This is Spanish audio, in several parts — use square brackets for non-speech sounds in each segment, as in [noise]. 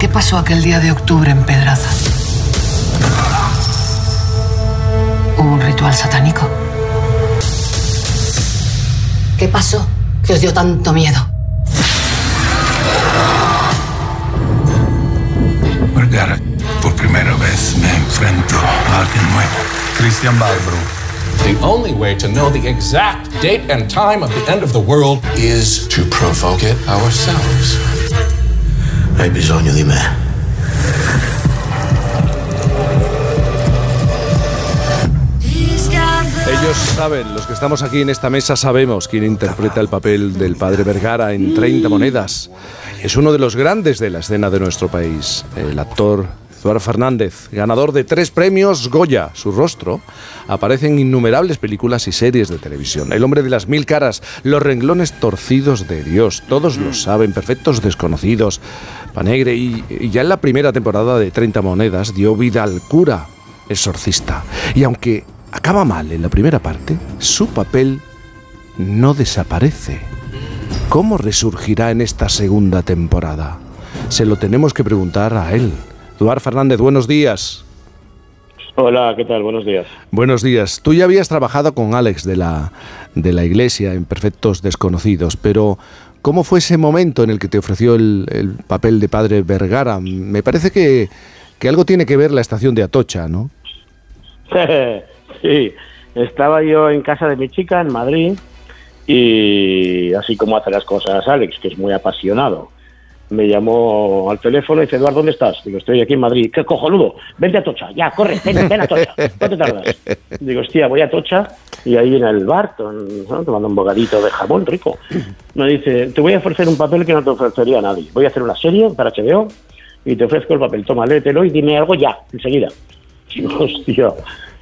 ¿Qué pasó aquel día de octubre en Pedraza? ¿Hubo un ritual satánico? ¿Qué pasó que os dio tanto miedo? Vergara, por primera vez me enfrento a alguien nuevo. Christian Barbro. The only way to know the exact date and time of the end of the world is to provoke it ourselves. Hai bisogno di me. Ellos saben, los que estamos aquí en esta mesa sabemos quién interpreta el papel del padre Vergara en 30 monedas. Es uno de los grandes de la escena de nuestro país, el actor Eduardo Fernández, ganador de tres premios Goya. Su rostro aparece en innumerables películas y series de televisión. El hombre de las mil caras, los renglones torcidos de Dios, todos lo saben, perfectos desconocidos. Panegre, y, y ya en la primera temporada de 30 monedas dio vida al cura, exorcista. Y aunque acaba mal en la primera parte, su papel no desaparece. ¿Cómo resurgirá en esta segunda temporada? Se lo tenemos que preguntar a él. Eduard Fernández, buenos días. Hola, ¿qué tal? Buenos días. Buenos días. Tú ya habías trabajado con Alex de la, de la Iglesia en Perfectos Desconocidos, pero ¿cómo fue ese momento en el que te ofreció el, el papel de padre Vergara? Me parece que, que algo tiene que ver la estación de Atocha, ¿no? [laughs] sí, estaba yo en casa de mi chica en Madrid y así como hace las cosas Alex, que es muy apasionado, me llamó al teléfono y dice, Eduardo, ¿dónde estás? Digo, estoy aquí en Madrid. ¡Qué cojonudo! Vente a Tocha, ya, corre, ven, ven a Tocha. ¿No te tardas? [laughs] Digo, hostia, voy a Tocha y ahí en el bar, ¿no? tomando un bocadito de jamón rico. Me dice, te voy a ofrecer un papel que no te ofrecería a nadie. Voy a hacer una serie para HBO y te ofrezco el papel. Toma, léetelo y dime algo ya, enseguida. Digo, [laughs] hostia.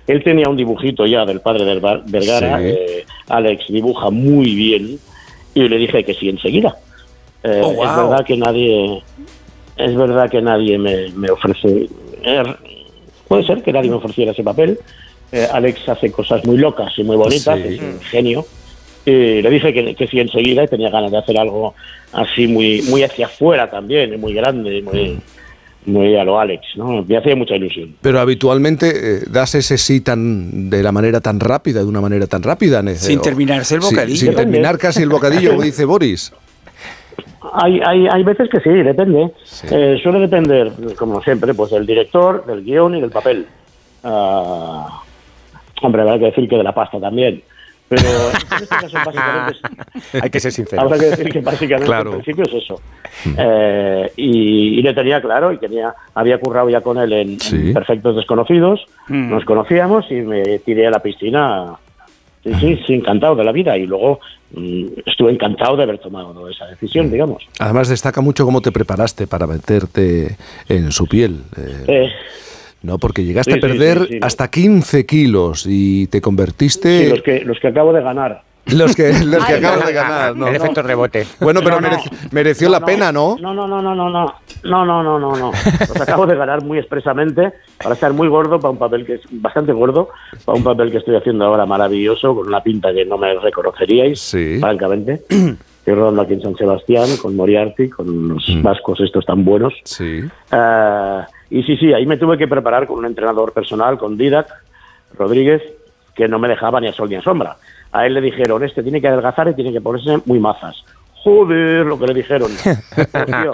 Él tenía un dibujito ya del padre del Vergara. Sí. eh, Alex dibuja muy bien y le dije que sí enseguida. Eh, Oh, wow. Es verdad que nadie, es verdad que nadie me, me ofrece. eh, puede ser que nadie me ofreciera ese papel. Eh, Alex hace cosas muy locas y muy bonitas, Sí. es un genio. Y le dije que, que sí enseguida y tenía ganas de hacer algo así muy, muy hacia afuera también, muy grande, muy, muy a lo Alex, ¿no? Me hacía mucha ilusión. Pero habitualmente eh, das ese sí tan de la manera tan rápida, de una manera tan rápida. Sin terminarse el Sí, bocadillo. sin terminar casi el bocadillo, como dice Boris. Hay, hay, hay veces que sí, depende. Eh, suele depender, como siempre, pues del director, del guion y del papel. Ah, hombre, habrá que decir que de la pasta también. Pero en este caso, [laughs] básicamente, es- [laughs] Hay que ser sincero. habrá que decir que básicamente Claro. al principio es eso. Eh, y, y le tenía claro, y tenía, había currado ya con él en, Sí. en Perfectos Desconocidos, Mm. nos conocíamos y me tiré a la piscina. Sí, sí, sí, encantado de la vida. Y luego mm, estuve encantado de haber tomado esa decisión, digamos. Además destaca mucho cómo te preparaste para meterte en su piel. eh, Eh, no, porque llegaste Sí, a perder sí, sí. hasta 15 kilos y te convertiste Sí, los que, los que acabo de ganar. Los que, [laughs] los que no, de ganar. ¿no? El efecto rebote. Bueno, pero No, no. mereci- mereció la pena, ¿no? No, no, no, no, no, no. No, no, no, no, no. Los acabo de ganar muy expresamente para estar muy gordo para un papel que es bastante gordo, para un papel que estoy haciendo ahora maravilloso, con una pinta que no me reconoceríais, Sí. francamente. Estoy rodando aquí en San Sebastián con Moriarty, con los Mm. vascos estos tan buenos. Sí. Ah, y sí, sí, ahí me tuve que preparar con un entrenador personal, con Didac Rodríguez, que no me dejaba ni a sol ni a sombra. A él le dijeron, este tiene que adelgazar y tiene que ponerse muy mazas. Joder, lo que le dijeron. Pues, [laughs] tío,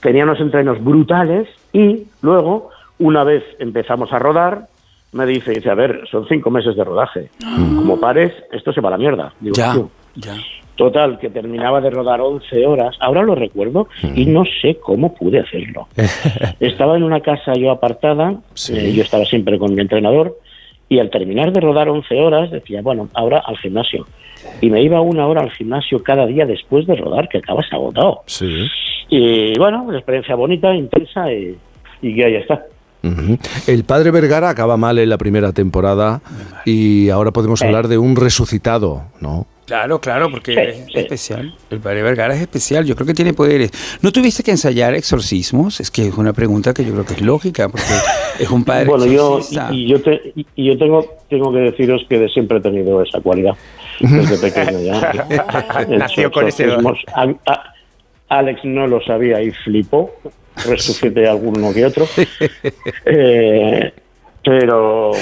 tenía unos entrenos brutales y luego, una vez empezamos a rodar, me dice, dice, a ver, son cinco meses de rodaje. Como pares, esto se va a la mierda. Digo, Ya, "Tío, ya. Total, que terminaba de rodar 11 horas. Ahora lo recuerdo y no sé cómo pude hacerlo. [laughs] Estaba en una casa yo apartada, Sí. eh, yo estaba siempre con mi entrenador, y al terminar de rodar 11 horas decía, bueno, ahora al gimnasio. Y me iba una hora al gimnasio cada día después de rodar, que acabas agotado. Sí. Y bueno, una experiencia bonita, intensa, y, y que ahí está. El padre Vergara acaba mal en la primera temporada y ahora podemos Sí. hablar de un resucitado, ¿no? Claro, claro, porque Sí, es sí. especial. El padre Vergara es especial. Yo creo que tiene poderes. ¿No tuviste que ensayar exorcismos? Es que es una pregunta que yo creo que es lógica, porque [laughs] es un padre Bueno, yo, y, y yo, te- y- yo tengo, tengo que deciros que de siempre he tenido esa cualidad, desde [laughs] pequeño ya. Nació con ese don. Alex no lo sabía y flipó. Resucité alguno que otro. [laughs] Eh, pero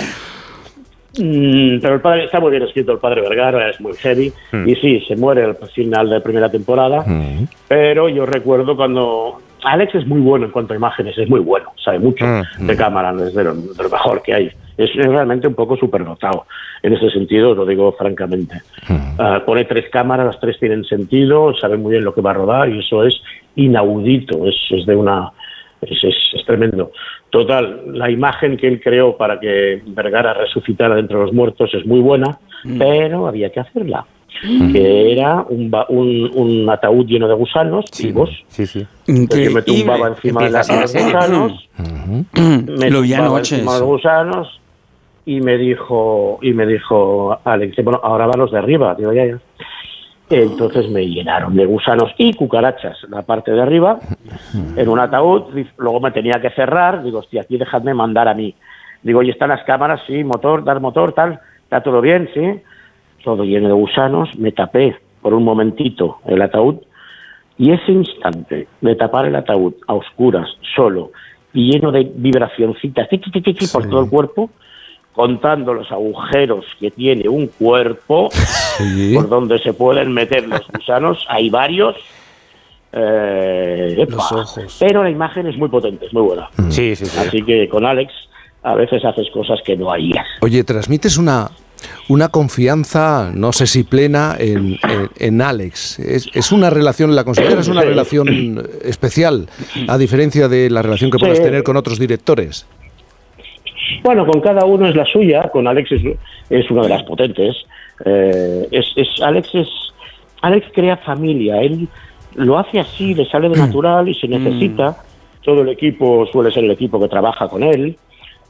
Mm, pero el padre está muy bien escrito, el padre Vergara es muy heavy Mm. y sí, se muere al final de primera temporada, Mm. pero yo recuerdo cuando Alex es muy bueno en cuanto a imágenes, es muy bueno, sabe mucho de cámara, es de lo, de lo mejor que hay. Es, es realmente un poco superdotado en ese sentido, lo digo francamente. Ah, pone tres cámaras, las tres tienen sentido, sabe muy bien lo que va a rodar y eso es inaudito, es, es de una es, es, es tremendo. Total, la imagen que él creó para que Vergara resucitara de entre los muertos es muy buena, pero había que hacerla. Que era un, ba- un, un ataúd lleno de gusanos vivos. Sí, sí. Entonces yo me tumbaba encima de, la- Empieza de a los ser así. gusanos. [clears throat] me Lo vi anoche encima de eso. los gusanos y me dijo y me dijo Alex, bueno, ahora van los de arriba. Digo, ya, ya. Entonces me llenaron de gusanos y cucarachas la parte de arriba en un ataúd. Luego me tenía que cerrar. Digo, hostia, aquí dejadme mandar a mí. Digo, ¿y están las cámaras? Sí, motor, dar motor, tal. ¿Está todo bien? Sí. Todo lleno de gusanos. Me tapé por un momentito el ataúd. Y ese instante de tapar el ataúd a oscuras, solo, y lleno de vibracioncitas ti, ti, ti, ti, ti, por todo el cuerpo, contando los agujeros que tiene un cuerpo [laughs] Sí. por donde se pueden meter los gusanos, hay varios. eh, epa. Los ojos. Pero la imagen es muy potente, es muy buena. Sí, sí, sí. Así que con Alex a veces haces cosas que no harías. Oye, transmites una, una confianza, no sé si plena, en, en- en Alex. Es, es una relación, ¿la consideras una relación especial, a diferencia de la relación que puedas Sí. tener con otros directores? Bueno, con cada uno es la suya, con Alex es, es una de las potentes. Eh, es, es- Alex es Alex crea familia, él lo hace así, le sale de natural y se necesita. Todo el equipo suele ser el equipo que trabaja con él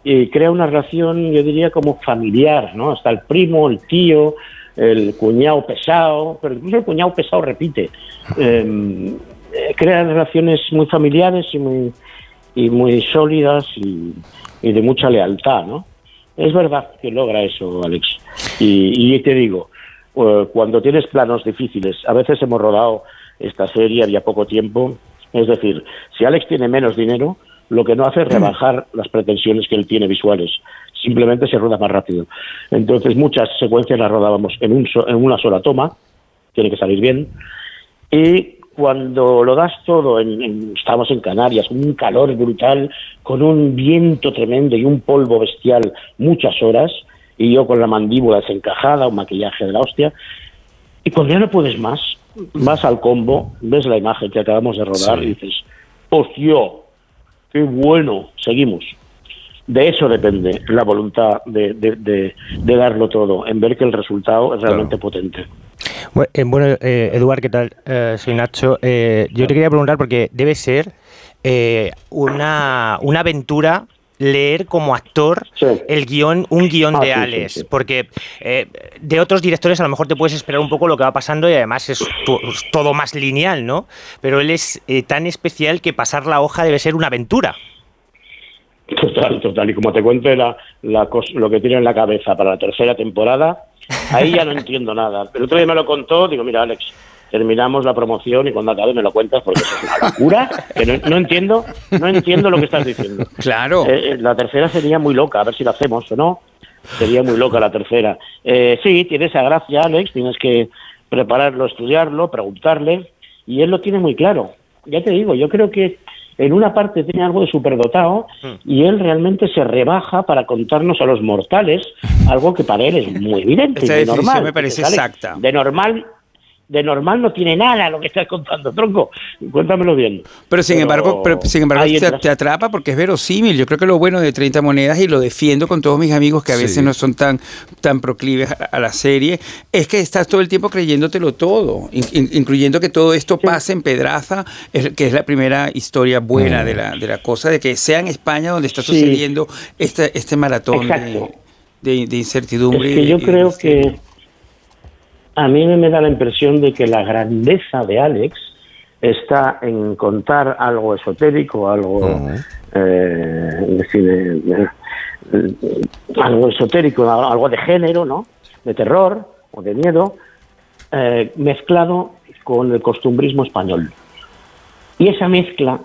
y crea una relación, yo diría, como familiar, ¿no? Hasta el primo, el tío, el cuñado pesado, pero incluso el cuñado pesado repite. Eh, eh, crea relaciones muy familiares y muy, y muy sólidas y, y de mucha lealtad, ¿no? Es verdad que logra eso, Alex. Y, y te digo, eh, cuando tienes planos difíciles, a veces hemos rodado esta serie, había poco tiempo, es decir, si Alex tiene menos dinero, lo que no hace es rebajar las pretensiones que él tiene visuales, simplemente se rueda más rápido. Entonces muchas secuencias las rodábamos en, un so- en una sola toma, tiene que salir bien, y cuando lo das todo, en, en- estamos en Canarias, un calor brutal, con un viento tremendo y un polvo bestial muchas horas, y yo con la mandíbula desencajada, un maquillaje de la hostia, y cuando ya no puedes más, vas al combo, ves la imagen que acabamos de rodar y dices, ¡hostia! ¡Qué bueno! Seguimos. De eso depende la voluntad de, de, de- de darlo todo, en ver que el resultado es realmente potente. Eh, Bueno, eh, Eduard, ¿qué tal? Eh, soy Nacho. Eh, yo te quería preguntar porque debe ser eh, una, una aventura leer como actor Sí. el guion, un guion Ah, de sí, Alex, sí. porque eh, de otros directores a lo mejor te puedes esperar un poco lo que va pasando y además es to- todo más lineal, ¿no? Pero él es eh, tan especial que pasar la hoja debe ser una aventura. Total, total. Y como te cuento la, la lo que tiene en la cabeza para la tercera temporada, ahí ya no entiendo nada. Pero otro día me lo contó, digo, mira, Alex, terminamos la promoción y cuando acabe me lo cuentas porque eso es una locura que no, no entiendo, no entiendo lo que estás diciendo. Claro. Eh, eh, la tercera sería muy loca, a ver si la hacemos o no. Sería muy loca la tercera. Eh, sí, tiene esa gracia, Alex, tienes que prepararlo, estudiarlo, preguntarle, y él lo tiene muy claro. Ya te digo, yo creo que en una parte tiene algo de superdotado y él realmente se rebaja para contarnos a los mortales algo que para él es muy evidente. Esta y normal. me parece exacta. De normal, de normal no tiene nada lo que estás contando, tronco. Cuéntamelo bien. Pero sin embargo, pero, sin embargo te, atrapa porque es verosímil. Yo creo que lo bueno de 30 monedas, y lo defiendo con todos mis amigos que a veces Sí. no son tan, tan proclives a, a la serie, es que estás todo el tiempo creyéndotelo todo, in- in- incluyendo que todo esto pasa en Pedraza, es- que es la primera historia buena de, la, de la cosa, de que sea en España donde está Sí. sucediendo este, este maratón de, de- de incertidumbre. Es que yo y creo que a mí me da la impresión de que la grandeza de Alex está en contar algo esotérico, algo, eh, decir, eh, eh, algo esotérico, algo de género, ¿no? De terror o de miedo, eh, mezclado con el costumbrismo español. Y esa mezcla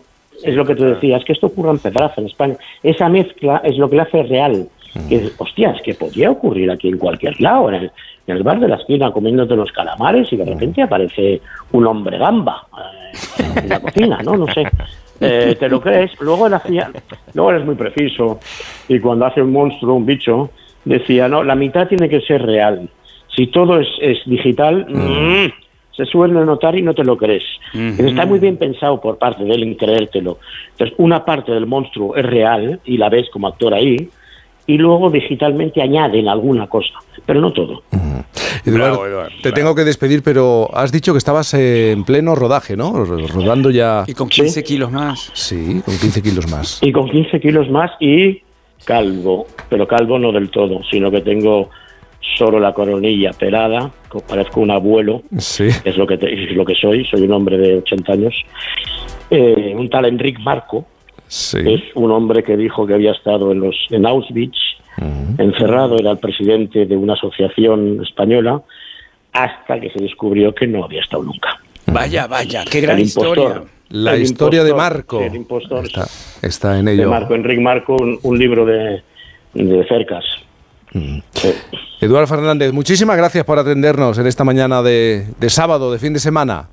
es lo que tú decías, que esto ocurra en Pedraza, en España. Esa mezcla es lo que le hace real. Que, es, hostia, es que podría ocurrir aquí en cualquier lado, en el, en el bar de la esquina comiéndote los calamares y de repente aparece un hombre gamba eh, en la cocina, ¿no? No sé. [laughs] Eh, ¿Te lo crees? Luego él hacía, luego él es muy preciso y cuando hace un monstruo, un bicho, decía, no, la mitad tiene que ser real. Si todo es, es digital, mm, se suele notar y no te lo crees. Está muy bien pensado por parte de él en creértelo. Entonces, una parte del monstruo es real y la ves como actor ahí, y luego digitalmente añaden alguna cosa, pero no todo. Eduardo, Bravo, Eduardo, te bravo. tengo que despedir, pero has dicho que estabas eh, en pleno rodaje, ¿no? Ro- Rodando ya. Y con 15 kilos más. Sí, con 15 kilos más. Y con 15 kilos más y calvo, pero calvo no del todo, sino que tengo solo la coronilla pelada, co- parezco un abuelo, Sí. es lo que, te- es lo que soy, soy un hombre de 80 años. Eh, un tal Enric Marco, Sí. es un hombre que dijo que había estado en los en Auschwitz, encerrado, era el presidente de una asociación española, hasta que se descubrió que no había estado nunca. Vaya, vaya, qué gran impostor. historia. La El historia de Marco. el impostor. Está, está en de ello. Marco, Enric Marco, un, un libro de, de cercas. Sí. Eduardo Fernández, muchísimas gracias por atendernos en esta mañana de, de sábado, de fin de semana.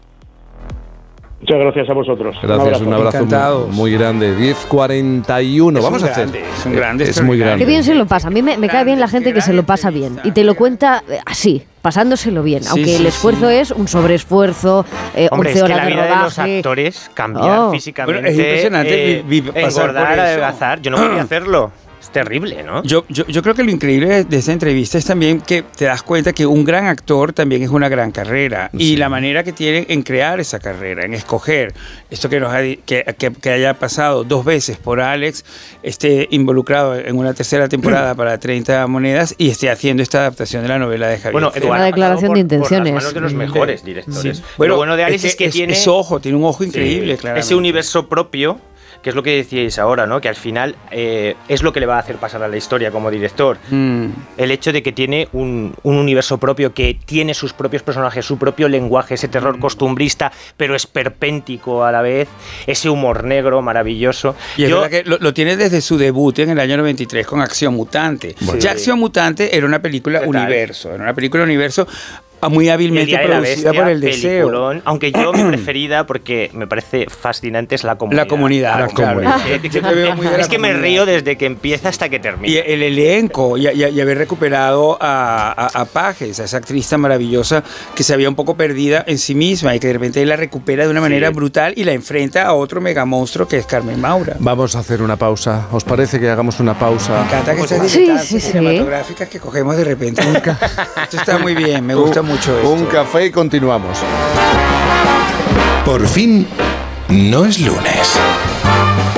Muchas gracias a vosotros. Gracias, un abrazo, Encantados. muy, muy grande. 10.41. Es Vamos un a hacer. grande, es un grande Es muy grande. Qué bien se lo pasa. A mí me, me cae bien la gente que se lo pasa bien y te lo cuenta eh, así, pasándoselo bien. Sí, Aunque sí, el esfuerzo sí. es un sobreesfuerzo, eh, Hombre, 11 es que horas la de vida de los rodaje. actores, cambiar Oh. físicamente, Bueno, es impresionante eh, vi- vi- pasar por engordar, eso. adelgazar. Yo no podía [clears throat] hacerlo. Es terrible, ¿no? Yo, yo, yo creo que lo increíble de, esta entrevista es también que te das cuenta que un gran actor también es una gran carrera y la manera que tienen en crear esa carrera, en escoger esto que nos ha que, que- que haya pasado dos veces por Alex, esté involucrado en una tercera temporada para 30 monedas y esté haciendo esta adaptación de la novela de Javier. Bueno. Eduardo Una declaración pasado de por- por las intenciones. manos de los mejores directores. Sí. Lo bueno de Alex es que, es, tiene es ojo, tiene un ojo Sí, increíble, claramente. ese universo propio, que es lo que decíais ahora, ¿no? Que al final eh, es lo que le va a hacer pasar a la historia como director. Mm. El hecho de que tiene un, un universo propio, que tiene sus propios personajes, su propio lenguaje, ese terror Mm. costumbrista, pero esperpéntico a la vez, ese humor negro maravilloso. Y es Yo- verdad que lo, lo tiene desde su debut en el año 93 con Acción Mutante. Ya Acción Mutante era una película universo, era una película universo muy Y el hábilmente producida Bestia, por el deseo. peliculón, aunque yo mi [clears throat] preferida, porque me parece fascinante, es la comunidad. La comunidad, La claro. comunidad. Yo te veo muy de la Es que me comunidad. río desde que empieza hasta que termina. Y el elenco, y, y- y haber recuperado a, a, a Pajes, a esa actriz tan maravillosa que se había un poco perdida en sí misma y que de repente la recupera de una manera brutal y la enfrenta a otro mega monstruo que es Carmen Maura. Vamos a hacer una pausa. ¿Os parece que hagamos una Me pausa? encanta que estas Sí, sí, sí. cinematográficas que cogemos de repente. Esto está muy bien, me gusta mucho esto. Un café y continuamos. Por fin, no es lunes.